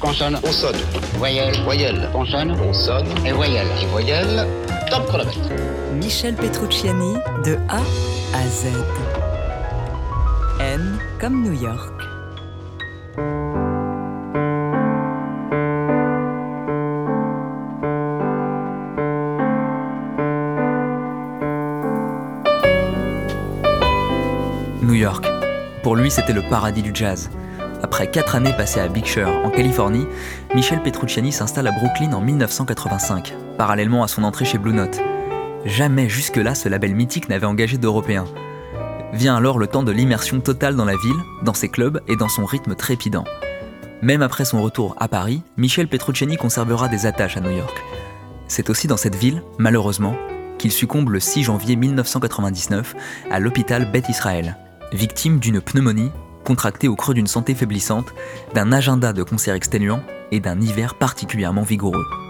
Consonne. On sonne. Voyelle. Voyelle. Consonne. On sonne. Et voyelle. Et voyelle. Top chronomètre. Michel Petrucciani de A à Z. N comme New York. New York. Pour lui, c'était le paradis du jazz. Après quatre années passées à Big Sur, en Californie, Michel Petrucciani s'installe à Brooklyn en 1985, parallèlement à son entrée chez Blue Note. Jamais jusque-là ce label mythique n'avait engagé d'Européens. Vient alors le temps de l'immersion totale dans la ville, dans ses clubs et dans son rythme trépidant. Même après son retour à Paris, Michel Petrucciani conservera des attaches à New York. C'est aussi dans cette ville, malheureusement, qu'il succombe le 6 janvier 1999 à l'hôpital Beth Israël, victime d'une pneumonie contractée au creux d'une santé faiblissante, d'un agenda de concerts exténuants et d'un hiver particulièrement vigoureux. «